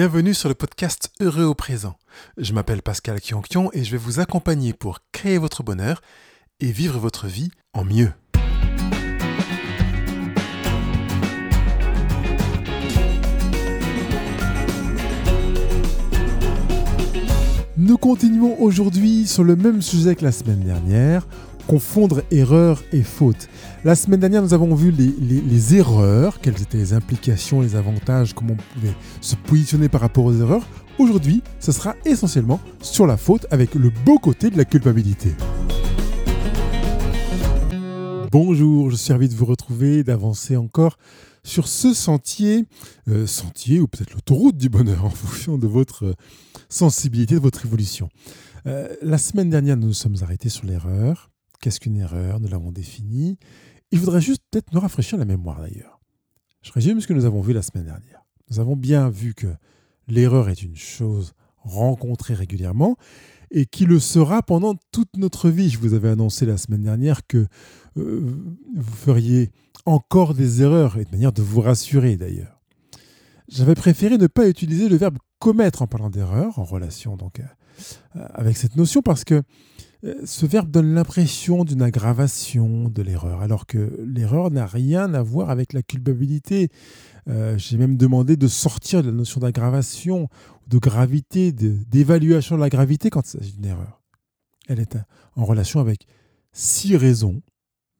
Bienvenue sur le podcast Heureux au présent. Je m'appelle Pascal Kionkion et je vais vous accompagner pour créer votre bonheur et vivre votre vie en mieux. Nous continuons aujourd'hui sur le même sujet que la semaine dernière, confondre erreur et faute. La semaine dernière, nous avons vu les, erreurs, quelles étaient les implications, les avantages, comment on pouvait se positionner par rapport aux erreurs. Aujourd'hui, ce sera essentiellement sur la faute avec le beau côté de la culpabilité. Bonjour, je suis ravi de vous retrouver, d'avancer encore sur ce sentier, euh, sentier ou peut-être l'autoroute du bonheur en fonction de votre sensibilité, de votre évolution. Euh, la semaine dernière, nous nous sommes arrêtés sur l'erreur. Qu'est-ce qu'une erreur? Nous l'avons définie. Il faudrait juste peut-être nous rafraîchir la mémoire d'ailleurs. Je résume ce que nous avons vu la semaine dernière. Nous avons bien vu que l'erreur est une chose rencontrée régulièrement et qui le sera pendant toute notre vie. Je vous avais annoncé la semaine dernière que euh, vous feriez encore des erreurs et de manière de vous rassurer d'ailleurs. J'avais préféré ne pas utiliser le verbe commettre en parlant d'erreur en relation donc euh, avec cette notion parce que ce verbe donne l'impression d'une aggravation de l'erreur, alors que l'erreur n'a rien à voir avec la culpabilité. Euh, j'ai même demandé de sortir de la notion d'aggravation, de gravité, d'évaluation de, la gravité quand il s'agit d'une erreur. Elle est en relation avec six raisons,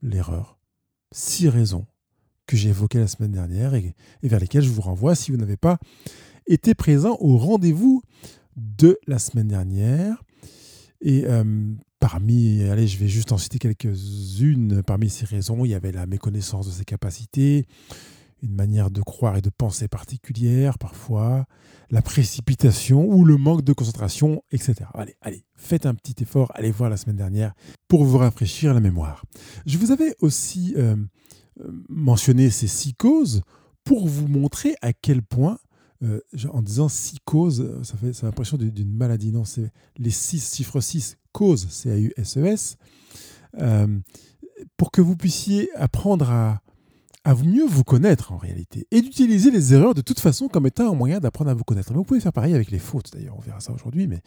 l'erreur, six raisons que j'ai évoquées la semaine dernière et, vers lesquelles je vous renvoie si vous n'avez pas été présent au rendez-vous de la semaine dernière. Et euh, parmi, allez, je vais juste en citer quelques-unes. Parmi ces raisons, il y avait la méconnaissance de ses capacités, une manière de croire et de penser particulière parfois, la précipitation ou le manque de concentration, etc. Allez, allez, faites un petit effort, allez voir la semaine dernière pour vous rafraîchir la mémoire. Je vous avais aussi euh, euh, mentionné ces six causes pour vous montrer à quel point euh, en disant six causes, ça fait l'impression d'une maladie. Non, c'est les six, chiffres 6, causes, C-A-U-S-E-S, e euh, pour que vous puissiez apprendre à, mieux vous connaître en réalité et d'utiliser les erreurs de toute façon comme étant un moyen d'apprendre à vous connaître. Mais vous pouvez faire pareil avec les fautes d'ailleurs, on verra ça aujourd'hui, mais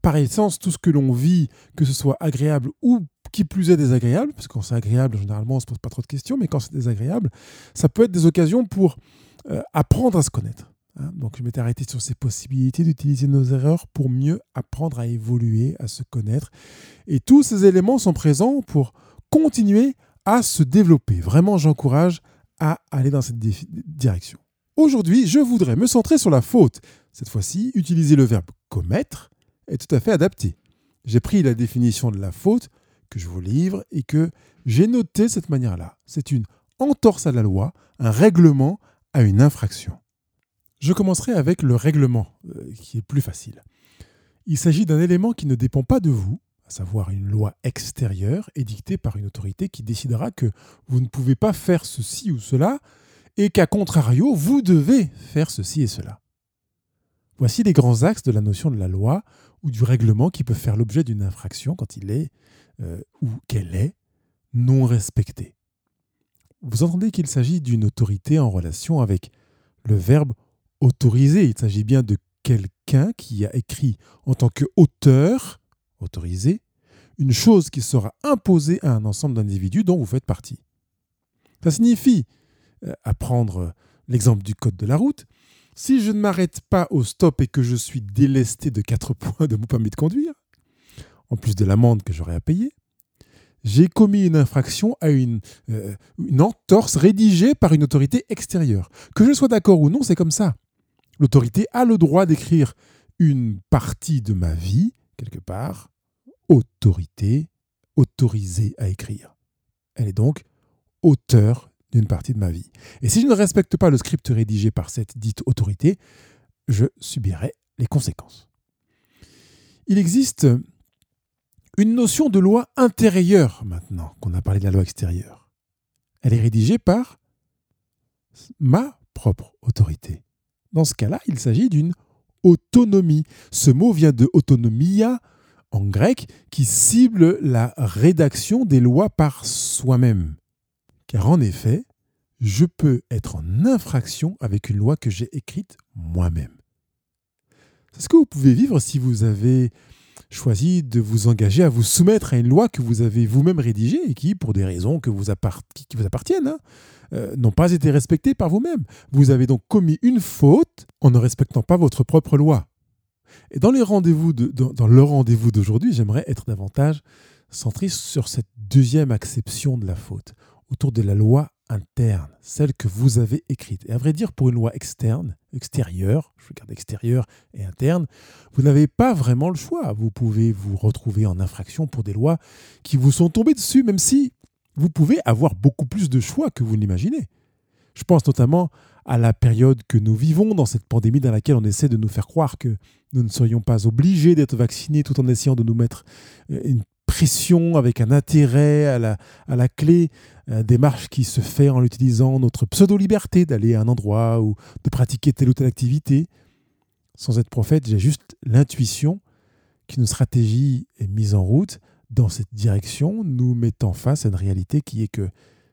par essence, tout ce que l'on vit, que ce soit agréable ou qui plus est désagréable, parce que quand c'est agréable, généralement, on se pose pas trop de questions, mais quand c'est désagréable, ça peut être des occasions pour euh, apprendre à se connaître. Hein, donc je m'étais arrêté sur ces possibilités d'utiliser nos erreurs pour mieux apprendre à évoluer, à se connaître. Et tous ces éléments sont présents pour continuer à se développer. Vraiment, j'encourage à aller dans cette direction. Aujourd'hui, je voudrais me centrer sur la faute. Cette fois-ci, utiliser le verbe commettre est tout à fait adapté. J'ai pris la définition de la faute que je vous livre et que j'ai noté de cette manière-là. C'est une entorse à la loi, un règlement à une infraction. Je commencerai avec le règlement, euh, qui est plus facile. Il s'agit d'un élément qui ne dépend pas de vous, à savoir une loi extérieure édictée par une autorité qui décidera que vous ne pouvez pas faire ceci ou cela, et qu'à contrario, vous devez faire ceci et cela. Voici les grands axes de la notion de la loi ou du règlement qui peut faire l'objet d'une infraction quand il est euh, ou qu'elle est non respectée. Vous entendez qu'il s'agit d'une autorité en relation avec le verbe autorisé. Il s'agit bien de quelqu'un qui a écrit en tant qu'auteur, autorisé, une chose qui sera imposée à un ensemble d'individus dont vous faites partie. Ça signifie, euh, à prendre l'exemple du code de la route, si je ne m'arrête pas au stop et que je suis délesté de 4 points de mon permis de conduire, en plus de l'amende que j'aurai à payer, j'ai commis une infraction à une, euh, une entorse rédigée par une autorité extérieure. Que je sois d'accord ou non, c'est comme ça. L'autorité a le droit d'écrire une partie de ma vie, quelque part, autorité, autorisée à écrire. Elle est donc auteur d'une partie de ma vie. Et si je ne respecte pas le script rédigé par cette dite autorité, je subirai les conséquences. Il existe une notion de loi intérieure maintenant qu'on a parlé de la loi extérieure. Elle est rédigée par ma propre autorité. Dans ce cas-là, il s'agit d'une autonomie. Ce mot vient de autonomia en grec qui cible la rédaction des lois par soi-même. Car en effet, je peux être en infraction avec une loi que j'ai écrite moi-même. C'est ce que vous pouvez vivre si vous avez choisi de vous engager à vous soumettre à une loi que vous avez vous-même rédigée et qui, pour des raisons qui vous appartiennent, hein, euh, n'ont pas été respectées par vous-même. Vous avez donc commis une faute en ne respectant pas votre propre loi. Et dans, dans le rendez-vous d'aujourd'hui, j'aimerais être davantage centré sur cette deuxième acception de la faute, autour de la loi interne, celle que vous avez écrite. Et à vrai dire, pour une loi externe, extérieure, je regarde extérieure et interne, vous n'avez pas vraiment le choix. Vous pouvez vous retrouver en infraction pour des lois qui vous sont tombées dessus, même si vous pouvez avoir beaucoup plus de choix que vous l'imaginez. Je pense notamment à la période que nous vivons dans cette pandémie dans laquelle on essaie de nous faire croire que nous ne serions pas obligés d'être vaccinés tout en essayant de nous mettre euh, une avec un intérêt à la, clé, une démarche qui se fait en utilisant notre pseudo-liberté d'aller à un endroit ou de pratiquer telle ou telle activité. Sans être prophète, j'ai juste l'intuition qu'une stratégie est mise en route dans cette direction, nous mettant face à une réalité qui est que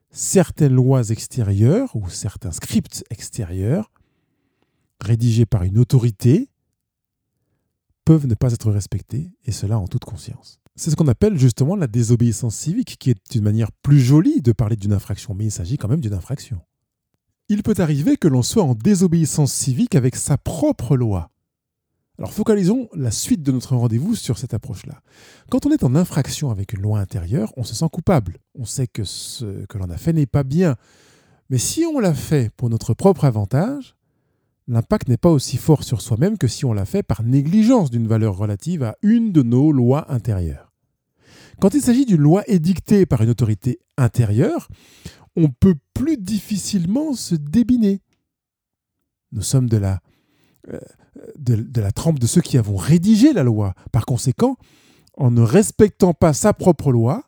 certaines lois extérieures ou certains scripts extérieurs, rédigés par une autorité, peuvent ne pas être respectés, et cela en toute conscience. C'est ce qu'on appelle justement la désobéissance civique, qui est une manière plus jolie de parler d'une infraction, mais il s'agit quand même d'une infraction. Il peut arriver que l'on soit en désobéissance civique avec sa propre loi. Alors focalisons la suite de notre rendez-vous sur cette approche-là. Quand on est en infraction avec une loi intérieure, on se sent coupable. On sait que ce que l'on a fait n'est pas bien. Mais si on l'a fait pour notre propre avantage, l'impact n'est pas aussi fort sur soi-même que si on l'a fait par négligence d'une valeur relative à une de nos lois intérieures. Quand il s'agit d'une loi édictée par une autorité intérieure, on peut plus difficilement se débiner. Nous sommes de la, euh, de, la trempe de ceux qui avons rédigé la loi. Par conséquent, en ne respectant pas sa propre loi,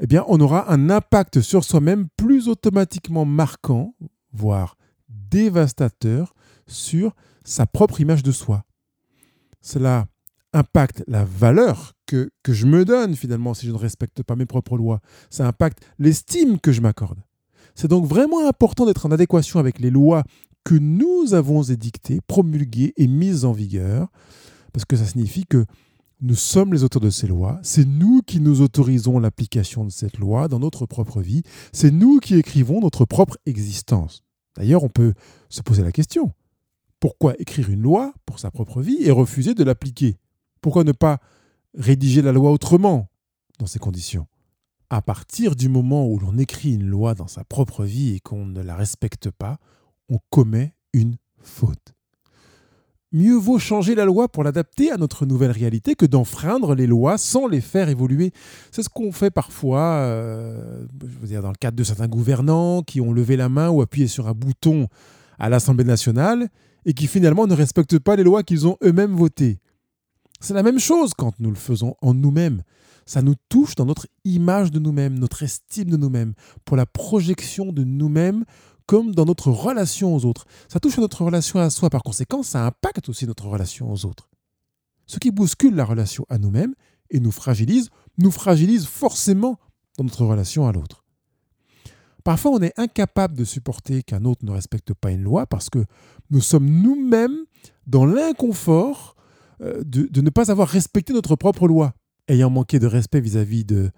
eh bien, on aura un impact sur soi-même plus automatiquement marquant, voire dévastateur, sur sa propre image de soi. Cela impacte la valeur que, que je me donne finalement si je ne respecte pas mes propres lois. Ça impacte l'estime que je m'accorde. C'est donc vraiment important d'être en adéquation avec les lois que nous avons édictées, promulguées et mises en vigueur, parce que ça signifie que nous sommes les auteurs de ces lois, c'est nous qui nous autorisons l'application de cette loi dans notre propre vie, c'est nous qui écrivons notre propre existence. D'ailleurs, on peut se poser la question, pourquoi écrire une loi pour sa propre vie et refuser de l'appliquer? Pourquoi ne pas rédiger la loi autrement dans ces conditions? À partir du moment où l'on écrit une loi dans sa propre vie et qu'on ne la respecte pas, on commet une faute. Mieux vaut changer la loi pour l'adapter à notre nouvelle réalité que d'enfreindre les lois sans les faire évoluer. C'est ce qu'on fait parfois, euh, je veux dire, dans le cadre de certains gouvernants qui ont levé la main ou appuyé sur un bouton à l'Assemblée nationale et qui finalement ne respectent pas les lois qu'ils ont eux-mêmes votées. C'est la même chose quand nous le faisons en nous-mêmes. Ça nous touche dans notre image de nous-mêmes, notre estime de nous-mêmes, pour la projection de nous-mêmes comme dans notre relation aux autres. Ça touche à notre relation à soi, par conséquent, ça impacte aussi notre relation aux autres. Ce qui bouscule la relation à nous-mêmes et nous fragilise, nous fragilise forcément dans notre relation à l'autre. Parfois, on est incapable de supporter qu'un autre ne respecte pas une loi parce que nous sommes nous-mêmes dans l'inconfort euh, de, ne pas avoir respecté notre propre loi. Ayant manqué de respect vis-à-vis de,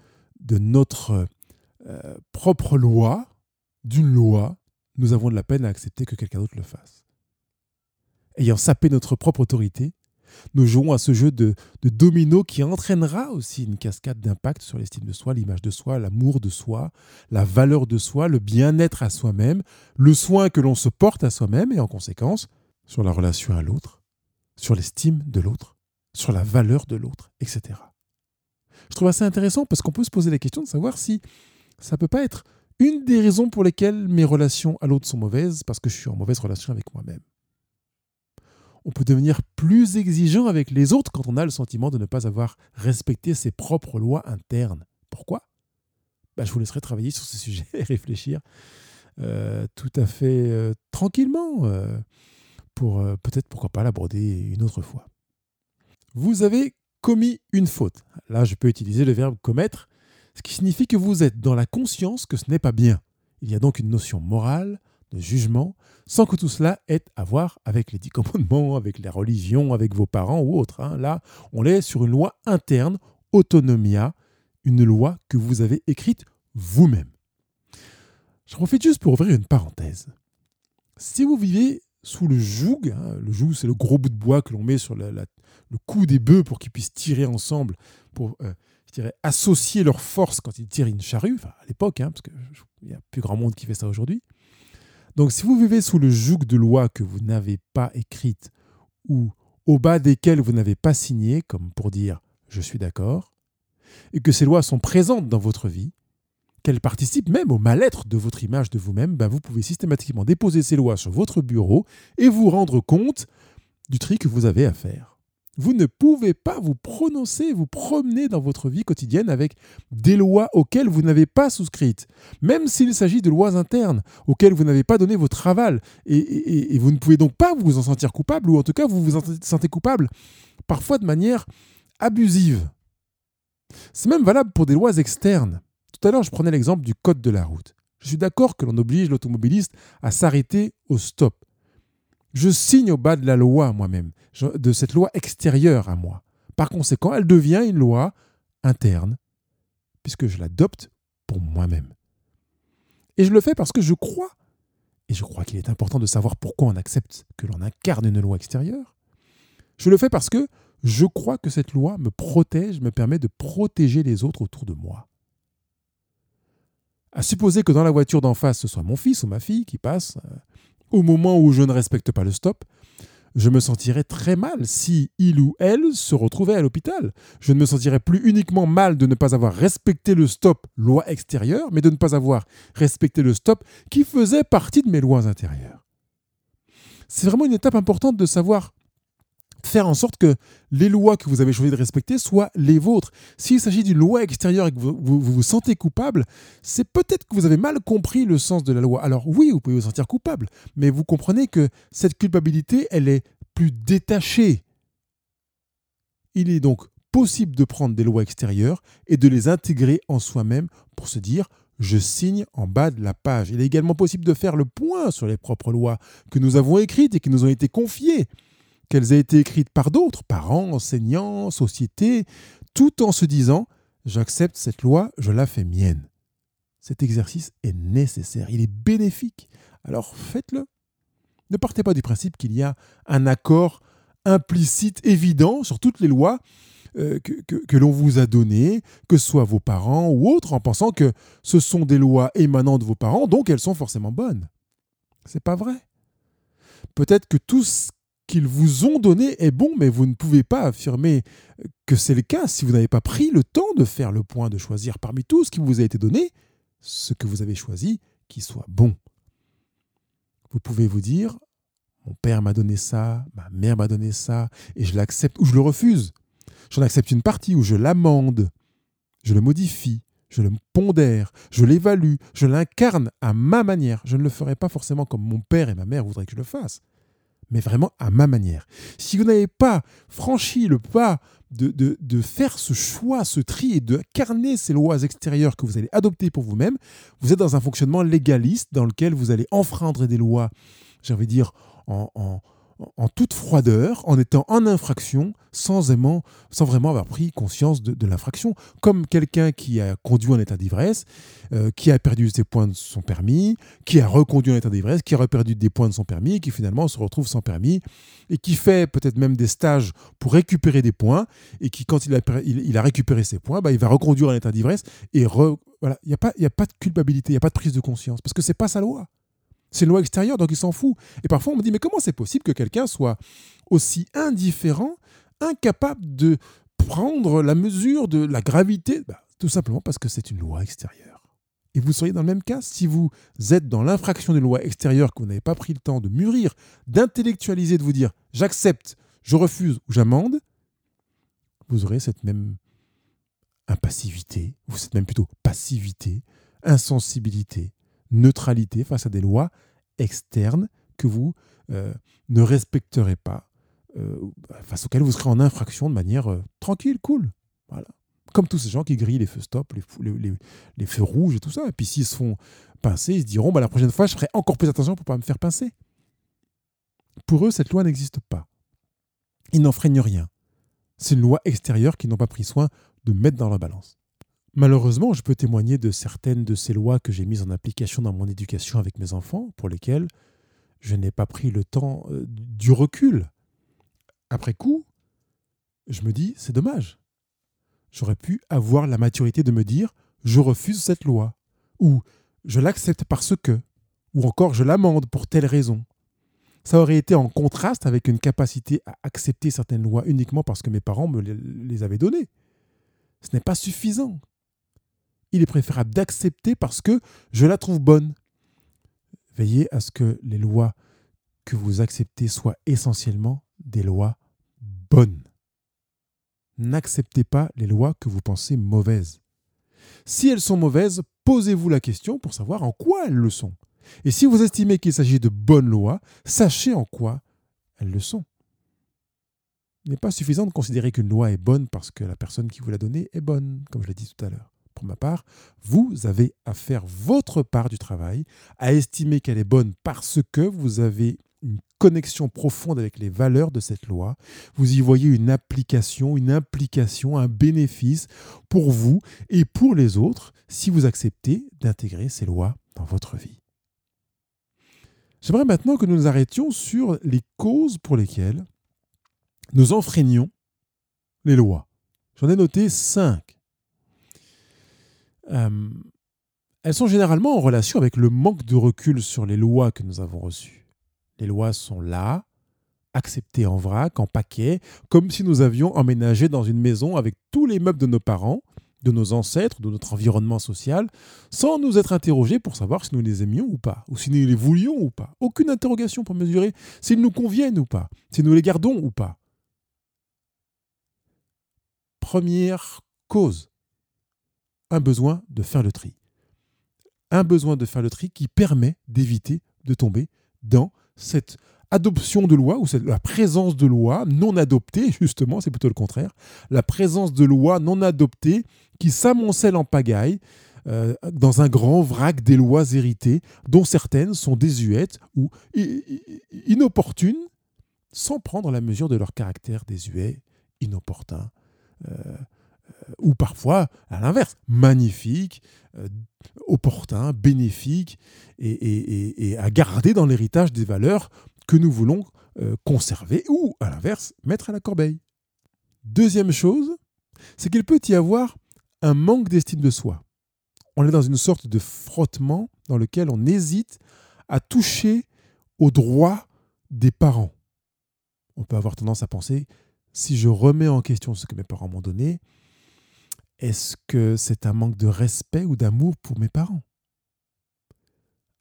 notre euh, propre loi, d'une loi, nous avons de la peine à accepter que quelqu'un d'autre le fasse. Ayant sapé notre propre autorité, nous jouons à ce jeu de, de domino qui entraînera aussi une cascade d'impact sur l'estime de soi, l'image de soi, l'amour de soi, la valeur de soi, le bien-être à soi-même, le soin que l'on se porte à soi-même et en conséquence sur la relation à l'autre, sur l'estime de l'autre, sur la valeur de l'autre, etc. Je trouve assez intéressant parce qu'on peut se poser la question de savoir si ça peut pas être une des raisons pour lesquelles mes relations à l'autre sont mauvaises, parce que je suis en mauvaise relation avec moi-même. On peut devenir plus exigeant avec les autres quand on a le sentiment de ne pas avoir respecté ses propres lois internes. Pourquoi? Bah, Je vous laisserai travailler sur ce sujet et réfléchir euh, tout à fait euh, tranquillement euh, pour peut-être, pourquoi pas, l'aborder une autre fois. Vous avez commis une faute. Là, je peux utiliser le verbe commettre ce qui signifie que vous êtes dans la conscience que ce n'est pas bien. Il y a donc une notion morale de jugement, sans que tout cela ait à voir avec les dix commandements, avec la religion, avec vos parents ou autres. Hein. Là, on est sur une loi interne, autonomia, une loi que vous avez écrite vous-même. Je profite juste pour ouvrir une parenthèse. Si vous vivez sous le joug, hein, le joug c'est le gros bout de bois que l'on met sur le cou des bœufs pour qu'ils puissent tirer ensemble, pour euh, associer leurs forces quand ils tirent une charrue, à l'époque, hein, parce qu'il n'y a plus grand monde qui fait ça aujourd'hui. Donc si vous vivez sous le joug de lois que vous n'avez pas écrites ou au bas desquelles vous n'avez pas signé, comme pour dire je suis d'accord, et que ces lois sont présentes dans votre vie, qu'elles participent même au mal-être de votre image de vous-même, ben vous pouvez systématiquement déposer ces lois sur votre bureau et vous rendre compte du tri que vous avez à faire. Vous ne pouvez pas vous prononcer, vous promener dans votre vie quotidienne avec des lois auxquelles vous n'avez pas souscrites, même s'il s'agit de lois internes auxquelles vous n'avez pas donné votre aval. Et, vous ne pouvez donc pas vous en sentir coupable, ou en tout cas vous vous en sentez coupable, parfois de manière abusive. C'est même valable pour des lois externes. Tout à l'heure, je prenais l'exemple du code de la route. Je suis d'accord que l'on oblige l'automobiliste à s'arrêter au stop. Je signe au bas de la loi moi-même, de cette loi extérieure à moi. Par conséquent, elle devient une loi interne, puisque je l'adopte pour moi-même. Et je le fais parce que je crois, et je crois qu'il est important de savoir pourquoi on accepte que l'on incarne une loi extérieure. Je le fais parce que je crois que cette loi me protège, me permet de protéger les autres autour de moi. À supposer que dans la voiture d'en face, ce soit mon fils ou ma fille qui passe, euh, au moment où je ne respecte pas le stop, je me sentirais très mal si il ou elle se retrouvait à l'hôpital. Je ne me sentirais plus uniquement mal de ne pas avoir respecté le stop loi extérieure, mais de ne pas avoir respecté le stop qui faisait partie de mes lois intérieures. C'est vraiment une étape importante de savoir faire en sorte que les lois que vous avez choisi de respecter soient les vôtres. S'il s'agit d'une loi extérieure et que vous, vous, sentez coupable, c'est peut-être que vous avez mal compris le sens de la loi. Alors oui, vous pouvez vous sentir coupable, mais vous comprenez que cette culpabilité, elle est plus détachée. Il est donc possible de prendre des lois extérieures et de les intégrer en soi-même pour se dire je signe en bas de la page. Il est également possible de faire le point sur les propres lois que nous avons écrites et qui nous ont été confiées qu'elles aient été écrites par d'autres, parents, enseignants, sociétés, tout en se disant j'accepte cette loi, je la fais mienne. Cet exercice est nécessaire, il est bénéfique. Alors faites-le. Ne partez pas du principe qu'il y a un accord implicite, évident sur toutes les lois euh, que, l'on vous a données, que ce soit vos parents ou autres, en pensant que ce sont des lois émanant de vos parents, donc elles sont forcément bonnes. C'est pas vrai. Peut-être que tout ce qu'ils vous ont donné est bon, mais vous ne pouvez pas affirmer que c'est le cas si vous n'avez pas pris le temps de faire le point, de choisir parmi tout ce qui vous a été donné, ce que vous avez choisi qui soit bon. Vous pouvez vous dire, mon père m'a donné ça, ma mère m'a donné ça, et je l'accepte ou je le refuse. J'en accepte une partie ou je l'amende, je le modifie, je le pondère, je l'évalue, je l'incarne à ma manière. Je ne le ferai pas forcément comme mon père et ma mère voudraient que je le fasse mais vraiment à ma manière. Si vous n'avez pas franchi le pas de, faire ce choix, ce tri et de carner ces lois extérieures que vous allez adopter pour vous-même, vous êtes dans un fonctionnement légaliste dans lequel vous allez enfreindre des lois, de dire, en en toute froideur, en étant en infraction, sans sans vraiment avoir pris conscience de, l'infraction. Comme quelqu'un qui a conduit en état d'ivresse, euh, qui a perdu ses points de son permis, qui a reconduit en état d'ivresse, qui a reperdu des points de son permis, qui finalement se retrouve sans permis, et qui fait peut-être même des stages pour récupérer des points, et qui, quand il a, il, a récupéré ses points, bah, il va reconduire en état d'ivresse, et voilà, il n'y a, pas, a pas de culpabilité, il n'y a pas de prise de conscience, parce que c'est pas sa loi. C'est une loi extérieure, donc il s'en fout. Et parfois, on me dit, mais comment c'est possible que quelqu'un soit aussi indifférent, incapable de prendre la mesure de la gravité? Bah, Tout simplement parce que c'est une loi extérieure. Et vous seriez dans le même cas si vous êtes dans l'infraction d'une loi extérieure que vous n'avez pas pris le temps de mûrir, d'intellectualiser, de vous dire j'accepte, je refuse ou j'amende, vous aurez cette même impassivité, ou cette même plutôt passivité, insensibilité, neutralité face à des lois externes que vous euh, ne respecterez pas, euh, face auxquelles vous serez en infraction de manière euh, tranquille, cool. Comme tous ces gens qui grillent les feux stop, les, feux rouges et tout ça. Et puis s'ils se font pincer, ils se diront bah, la prochaine fois, je ferai encore plus attention pour ne pas me faire pincer. Pour eux, cette loi n'existe pas. Ils n'en freignent rien. C'est une loi extérieure qu'ils n'ont pas pris soin de mettre dans la balance. Malheureusement, je peux témoigner de certaines de ces lois que j'ai mises en application dans mon éducation avec mes enfants, pour lesquelles je n'ai pas pris le temps euh, du recul. Après coup, je me dis, c'est dommage. J'aurais pu avoir la maturité de me dire, je refuse cette loi, ou je l'accepte parce que, ou encore je l'amende pour telle raison. Ça aurait été en contraste avec une capacité à accepter certaines lois uniquement parce que mes parents me les avaient données. Ce n'est pas suffisant. Il est préférable d'accepter parce que je la trouve bonne. Veillez à ce que les lois que vous acceptez soient essentiellement des lois bonnes. N'acceptez pas les lois que vous pensez mauvaises. Si elles sont mauvaises, posez-vous la question pour savoir en quoi elles le sont. Et si vous estimez qu'il s'agit de bonnes lois, sachez en quoi elles le sont. Il n'est pas suffisant de considérer qu'une loi est bonne parce que la personne qui vous l'a donnée est bonne, comme je l'ai dit tout à l'heure. Pour ma part, vous avez à faire votre part du travail, à estimer qu'elle est bonne parce que vous avez une connexion profonde avec les valeurs de cette loi. Vous y voyez une application, une implication, un bénéfice pour vous et pour les autres si vous acceptez d'intégrer ces lois dans votre vie. J'aimerais maintenant que nous nous arrêtions sur les causes pour lesquelles nous enfreignons les lois. J'en ai noté cinq. Euh, elles sont généralement en relation avec le manque de recul sur les lois que nous avons reçues. Les lois sont là, acceptées en vrac, en paquet, comme si nous avions emménagé dans une maison avec tous les meubles de nos parents de nos ancêtres, de notre environnement social, sans nous être interrogés pour savoir si nous les aimions ou pas, ou si nous les voulions ou pas. Aucune interrogation pour mesurer s'ils nous conviennent ou pas, si nous les gardons ou pas. Première cause, un besoin de faire le tri. Un besoin de faire le tri qui permet d'éviter de tomber dans cette adoption de loi, ou la présence de loi non adoptée, justement, c'est plutôt le contraire, la présence de loi non adoptée qui s'amoncelle en pagaille euh, dans un grand vrac des lois héritées, dont certaines sont désuètes ou inopportunes, sans prendre la mesure de leur caractère désuet, inopportun, euh, ou parfois, à l'inverse, magnifique, opportun, bénéfique, et, et à garder dans l'héritage des valeurs que nous voulons euh, conserver ou, à l'inverse, mettre à la corbeille. Deuxième chose, c'est qu'il peut y avoir un manque d'estime de soi. On est dans une sorte de frottement dans lequel on hésite à toucher aux droits des parents. On peut avoir tendance à penser, si je remets en question ce que mes parents m'ont donné, est-ce que c'est un manque de respect ou d'amour pour mes parents?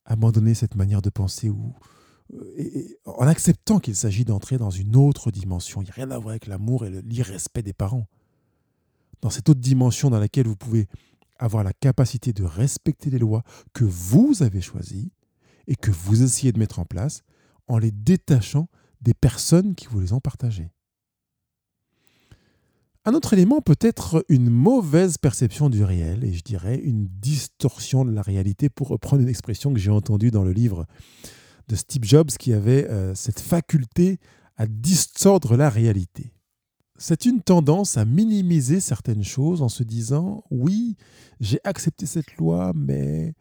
Abandonner cette manière de penser ou, en acceptant qu'il s'agit d'entrer dans une autre dimension. Il n'y a rien à voir avec l'amour et l'irrespect des parents. Dans cette autre dimension dans laquelle vous pouvez avoir la capacité de respecter les lois que vous avez choisies et que vous essayez de mettre en place en les détachant des personnes qui vous les ont partagées. Un autre élément peut être une mauvaise perception du réel, et je dirais une distorsion de la réalité, pour reprendre une expression que j'ai entendue dans le livre de Steve Jobs qui avait euh, cette faculté à distordre la réalité. C'est une tendance à minimiser certaines choses en se disant oui, j'ai accepté cette loi, mais,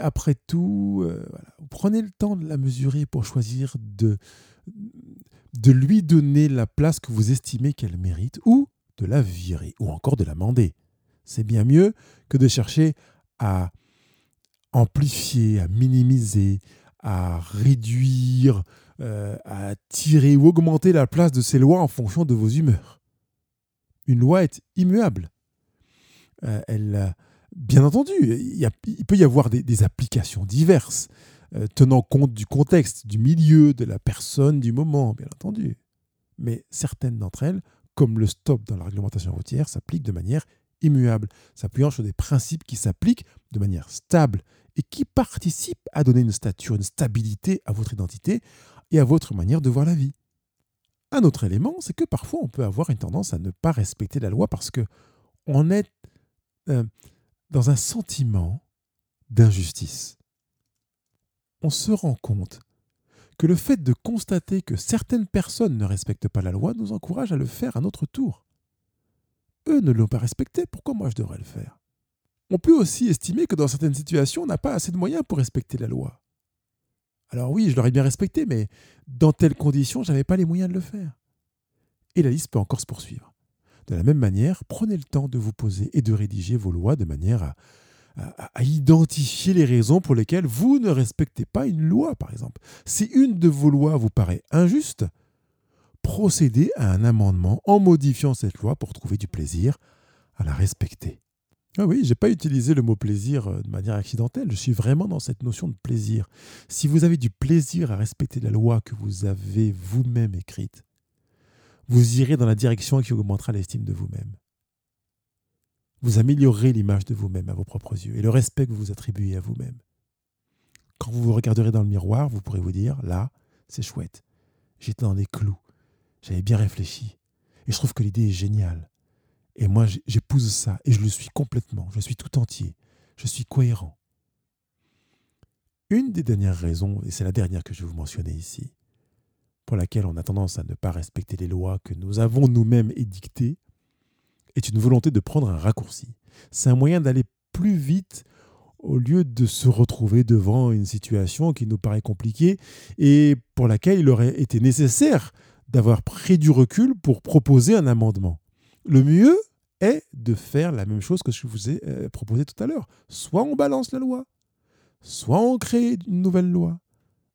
après tout, euh, prenez le temps de la mesurer pour choisir de, lui donner la place que vous estimez qu'elle mérite de la virer ou encore de l'amender. C'est bien mieux que de chercher à amplifier, à minimiser, à réduire, euh, à tirer ou augmenter la place de ces lois en fonction de vos humeurs. Une loi est immuable. Euh, elle, bien entendu, il, peut y avoir des, applications diverses, euh, tenant compte du contexte, du milieu, de la personne, du moment, bien entendu. Mais certaines d'entre elles, comme le stop dans la réglementation routière, s'appliquent de manière immuable, s'appuyant sur des principes qui s'appliquent de manière stable et qui participent à donner une stature, une stabilité à votre identité et à votre manière de voir la vie. Un autre élément, c'est que parfois on peut avoir une tendance à ne pas respecter la loi parce que on est euh, dans un sentiment d'injustice. On se rend compte que le fait de constater que certaines personnes ne respectent pas la loi nous encourage à le faire à notre tour. Eux ne l'ont pas respecté, pourquoi moi je devrais le faire? On peut aussi estimer que dans certaines situations, on n'a pas assez de moyens pour respecter la loi. Alors oui, je l'aurais bien respecté, mais dans telles conditions, je n'avais pas les moyens de le faire. Et la liste peut encore se poursuivre. De la même manière, prenez le temps de vous poser et de rédiger vos lois de manière à, à, identifier les raisons pour lesquelles vous ne respectez pas une loi, par exemple. Si une de vos lois vous paraît injuste, procédez à un amendement en modifiant cette loi pour trouver du plaisir à la respecter. Ah oui, j'ai pas utilisé le mot plaisir euh, de manière accidentelle, je suis vraiment dans cette notion de plaisir. Si vous avez du plaisir à respecter la loi que vous avez vous-même écrite, vous irez dans la direction qui augmentera l'estime de vous-même. Vous améliorerez l'image de vous-même à vos propres yeux et le respect que vous attribuez à vous-même. Quand vous vous regarderez dans le miroir, vous pourrez vous dire, là, c'est chouette. J'étais dans les clous. J'avais bien réfléchi. Et je trouve que l'idée est géniale. Et moi, j'épouse ça. Et je le suis complètement. Je suis tout entier. Je suis cohérent. Une des dernières raisons, et c'est la dernière que je vais vous mentionner ici, pour laquelle on a tendance à ne pas respecter les lois que nous avons nous-mêmes édictées, est une volonté de prendre un raccourci. C'est un moyen d'aller plus vite au lieu de se retrouver devant une situation qui nous paraît compliquée et pour laquelle il aurait été nécessaire d'avoir pris du recul pour proposer un amendement. Le mieux est de faire la même chose que je vous ai euh, proposé tout à l'heure. Soit on balance la loi, soit on crée une nouvelle loi,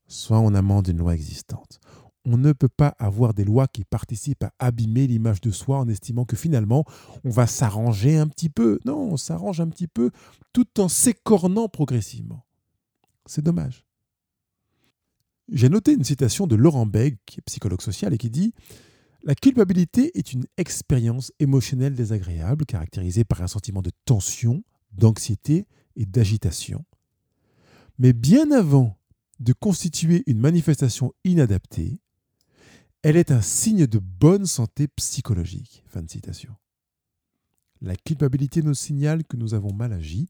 soit on amende une loi existante. On ne peut pas avoir des lois qui participent à abîmer l'image de soi en estimant que finalement on va s'arranger un petit peu. Non, on s'arrange un petit peu tout en s'écornant progressivement. C'est dommage. J'ai noté une citation de Laurent Beg, qui est psychologue social, et qui dit La culpabilité est une expérience émotionnelle désagréable caractérisée par un sentiment de tension, d'anxiété et d'agitation. Mais bien avant de constituer une manifestation inadaptée, elle est un signe de bonne santé psychologique. Fin de citation. La culpabilité nous signale que nous avons mal agi,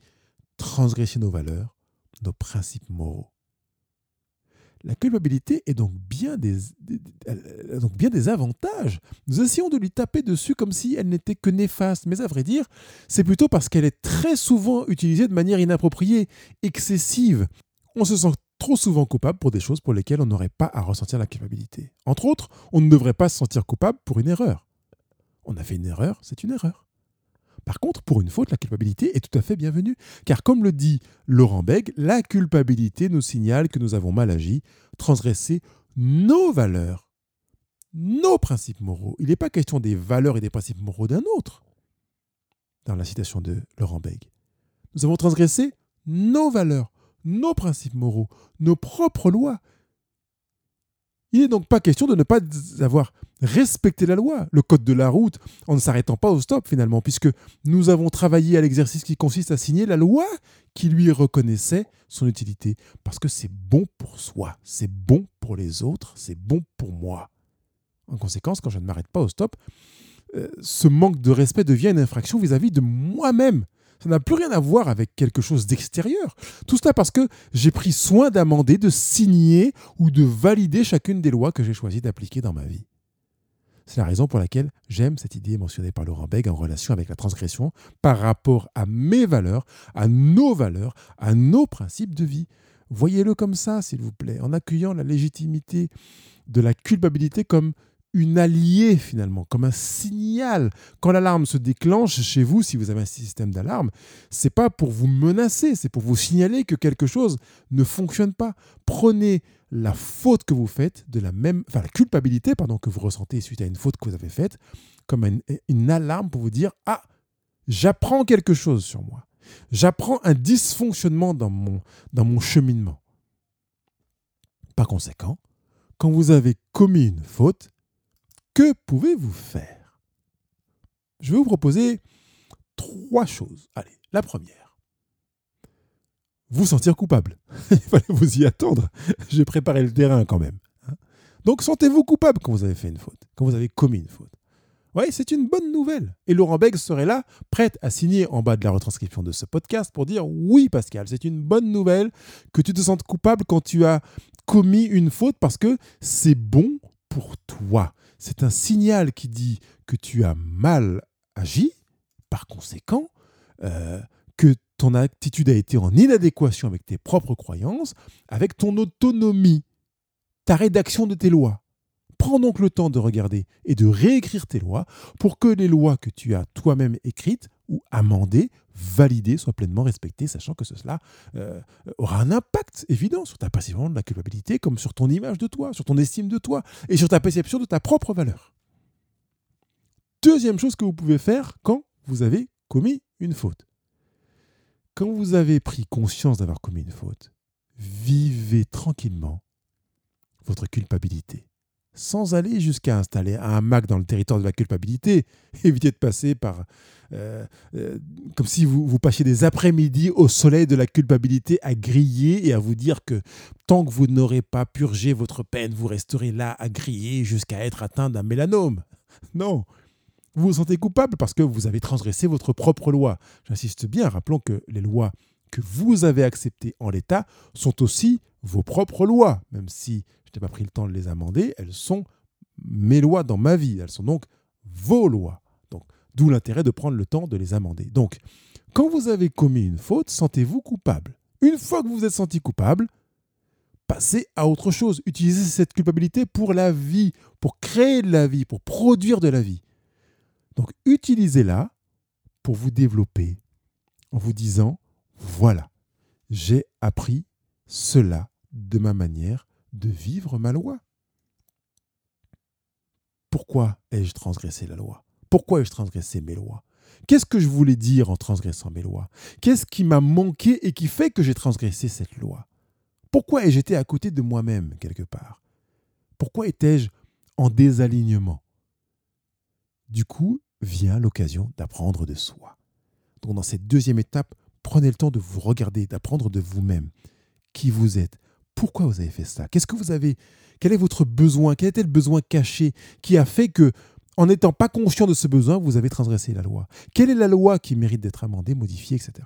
transgressé nos valeurs, nos principes moraux. La culpabilité est donc bien des, donc bien des avantages. Nous essayons de lui taper dessus comme si elle n'était que néfaste, mais à vrai dire, c'est plutôt parce qu'elle est très souvent utilisée de manière inappropriée, excessive. On se sent trop souvent coupable pour des choses pour lesquelles on n'aurait pas à ressentir la culpabilité. Entre autres, on ne devrait pas se sentir coupable pour une erreur. On a fait une erreur, c'est une erreur. Par contre, pour une faute, la culpabilité est tout à fait bienvenue, car comme le dit Laurent Beg, la culpabilité nous signale que nous avons mal agi, transgressé nos valeurs, nos principes moraux. Il n'est pas question des valeurs et des principes moraux d'un autre, dans la citation de Laurent Beg. Nous avons transgressé nos valeurs, nos principes moraux, nos propres lois, il n'est donc pas question de ne pas avoir respecté la loi, le code de la route, en ne s'arrêtant pas au stop finalement, puisque nous avons travaillé à l'exercice qui consiste à signer la loi qui lui reconnaissait son utilité, parce que c'est bon pour soi, c'est bon pour les autres, c'est bon pour moi. En conséquence, quand je ne m'arrête pas au stop, euh, ce manque de respect devient une infraction vis à -vis de moi-même. Ça n'a plus rien à voir avec quelque chose d'extérieur. Tout cela parce que j'ai pris soin d'amender, de signer ou de valider chacune des lois que j'ai choisi d'appliquer dans ma vie. C'est la raison pour laquelle j'aime cette idée mentionnée par Laurent Beg en relation avec la transgression par rapport à mes valeurs, à nos valeurs, à nos principes de vie. Voyez-le comme ça, s'il vous plaît, en accueillant la légitimité de la culpabilité comme une alliée finalement, comme un signal. Quand l'alarme se déclenche chez vous, si vous avez un système d'alarme, c'est pas pour vous menacer, c'est pour vous signaler que quelque chose ne fonctionne pas. Prenez la faute que vous faites de la même, enfin la culpabilité que vous ressentez suite à une faute que vous avez faite, comme une, une alarme pour vous dire ah j'apprends quelque chose sur moi, j'apprends un dysfonctionnement dans mon dans mon cheminement. Par conséquent, quand vous avez commis une faute, que pouvez-vous faire? Je vais vous proposer trois choses. Allez, la première. Vous sentir coupable. Il fallait vous y attendre. J'ai préparé le terrain quand même. Hein. Donc sentez-vous coupable quand vous avez fait une faute, quand vous avez commis une faute. Oui, c'est une bonne nouvelle. Et Laurent Beg serait là, prête à signer en bas de la retranscription de ce podcast pour dire oui, Pascal, c'est une bonne nouvelle que tu te sentes coupable quand tu as commis une faute parce que c'est bon pour toi. C'est un signal qui dit que tu as mal agi, par conséquent, euh, que ton attitude a été en inadéquation avec tes propres croyances, avec ton autonomie, ta rédaction de tes lois. Prends donc le temps de regarder et de réécrire tes lois pour que les lois que tu as toi-même écrites ou amendées, validées, soient pleinement respectées, sachant que cela euh, aura un impact évident sur ta perception de la culpabilité, comme sur ton image de toi, sur ton estime de toi et sur ta perception de ta propre valeur. Deuxième chose que vous pouvez faire quand vous avez commis une faute. Quand vous avez pris conscience d'avoir commis une faute, vivez tranquillement votre culpabilité sans aller jusqu'à installer un Mac dans le territoire de la culpabilité. Évitez de passer par... Euh, euh, comme si vous, vous passiez des après-midi au soleil de la culpabilité à griller et à vous dire que tant que vous n'aurez pas purgé votre peine, vous resterez là à griller jusqu'à être atteint d'un mélanome. Non, vous vous sentez coupable parce que vous avez transgressé votre propre loi. J'insiste bien, rappelons que les lois que vous avez acceptées en l'état sont aussi vos propres lois, même si je n'ai pas pris le temps de les amender, elles sont mes lois dans ma vie, elles sont donc vos lois. Donc, d'où l'intérêt de prendre le temps de les amender. Donc, quand vous avez commis une faute, sentez-vous coupable. Une fois que vous vous êtes senti coupable, passez à autre chose. Utilisez cette culpabilité pour la vie, pour créer de la vie, pour produire de la vie. Donc, utilisez-la pour vous développer en vous disant, voilà, j'ai appris cela de ma manière de vivre ma loi. Pourquoi ai-je transgressé la loi? Pourquoi ai-je transgressé mes lois? Qu'est-ce que je voulais dire en transgressant mes lois? Qu'est-ce qui m'a manqué et qui fait que j'ai transgressé cette loi? Pourquoi ai-je été à côté de moi-même quelque part? Pourquoi étais-je en désalignement? Du coup, vient l'occasion d'apprendre de soi. Donc dans cette deuxième étape, prenez le temps de vous regarder, d'apprendre de vous-même qui vous êtes, pourquoi vous avez fait ça? Qu'est-ce que vous avez Quel est votre besoin? Quel était le besoin caché qui a fait que, en n'étant pas conscient de ce besoin, vous avez transgressé la loi? Quelle est la loi qui mérite d'être amendée, modifiée, etc.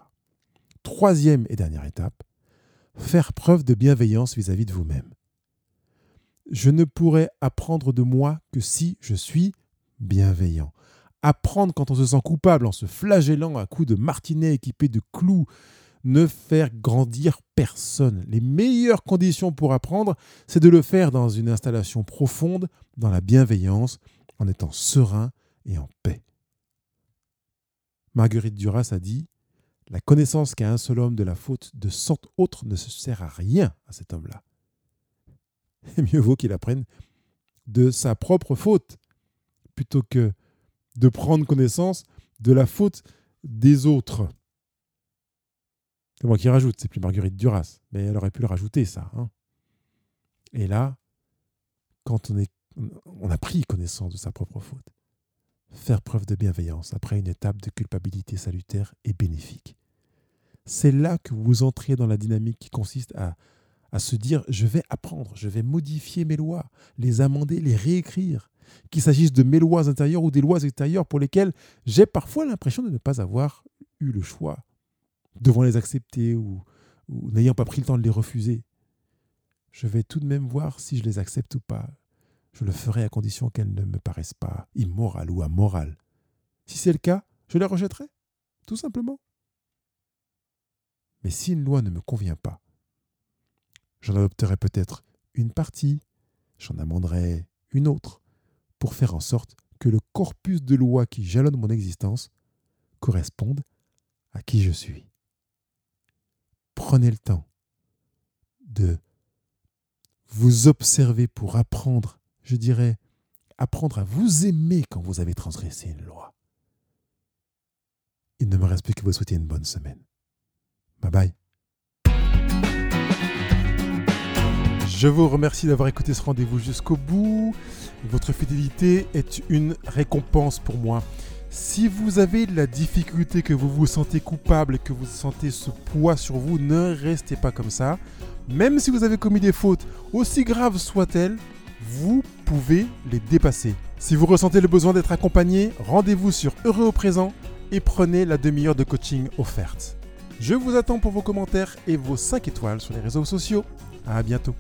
Troisième et dernière étape, faire preuve de bienveillance vis-à-vis -vis de vous-même. Je ne pourrai apprendre de moi que si je suis bienveillant. Apprendre quand on se sent coupable en se flagellant à coups de martinet équipé de clous, ne faire grandir personne. Les meilleures conditions pour apprendre, c'est de le faire dans une installation profonde, dans la bienveillance, en étant serein et en paix. Marguerite Duras a dit La connaissance qu'a un seul homme de la faute de cent autres ne se sert à rien à cet homme-là. Mieux vaut qu'il apprenne de sa propre faute plutôt que de prendre connaissance de la faute des autres. C'est moi qui rajoute, c'est plus Marguerite Duras, mais elle aurait pu le rajouter, ça. Hein. Et là, quand on, est, on a pris connaissance de sa propre faute, faire preuve de bienveillance après une étape de culpabilité salutaire et bénéfique. C'est là que vous entrez dans la dynamique qui consiste à, à se dire je vais apprendre, je vais modifier mes lois, les amender, les réécrire, qu'il s'agisse de mes lois intérieures ou des lois extérieures pour lesquelles j'ai parfois l'impression de ne pas avoir eu le choix devant les accepter ou, n'ayant pas pris le temps de les refuser. Je vais tout de même voir si je les accepte ou pas. Je le ferai à condition qu'elles ne me paraissent pas immorales ou amorales. Si c'est le cas, je les rejetterai, tout simplement. Mais si une loi ne me convient pas, j'en adopterai peut-être une partie, j'en amenderai une autre, pour faire en sorte que le corpus de lois qui jalonne mon existence corresponde à qui je suis prenez le temps de vous observer pour apprendre, je dirais, apprendre à vous aimer quand vous avez transgressé une loi. Il ne me reste plus que vous souhaiter une bonne semaine. Bye bye. Je vous remercie d'avoir écouté ce rendez-vous jusqu'au bout. Votre fidélité est une récompense pour moi. Si vous avez de la difficulté, que vous vous sentez coupable, que vous sentez ce poids sur vous, ne restez pas comme ça. Même si vous avez commis des fautes, aussi graves soient-elles, vous pouvez les dépasser. Si vous ressentez le besoin d'être accompagné, rendez-vous sur Heureux au présent et prenez la demi-heure de coaching offerte. Je vous attends pour vos commentaires et vos 5 étoiles sur les réseaux sociaux. À bientôt.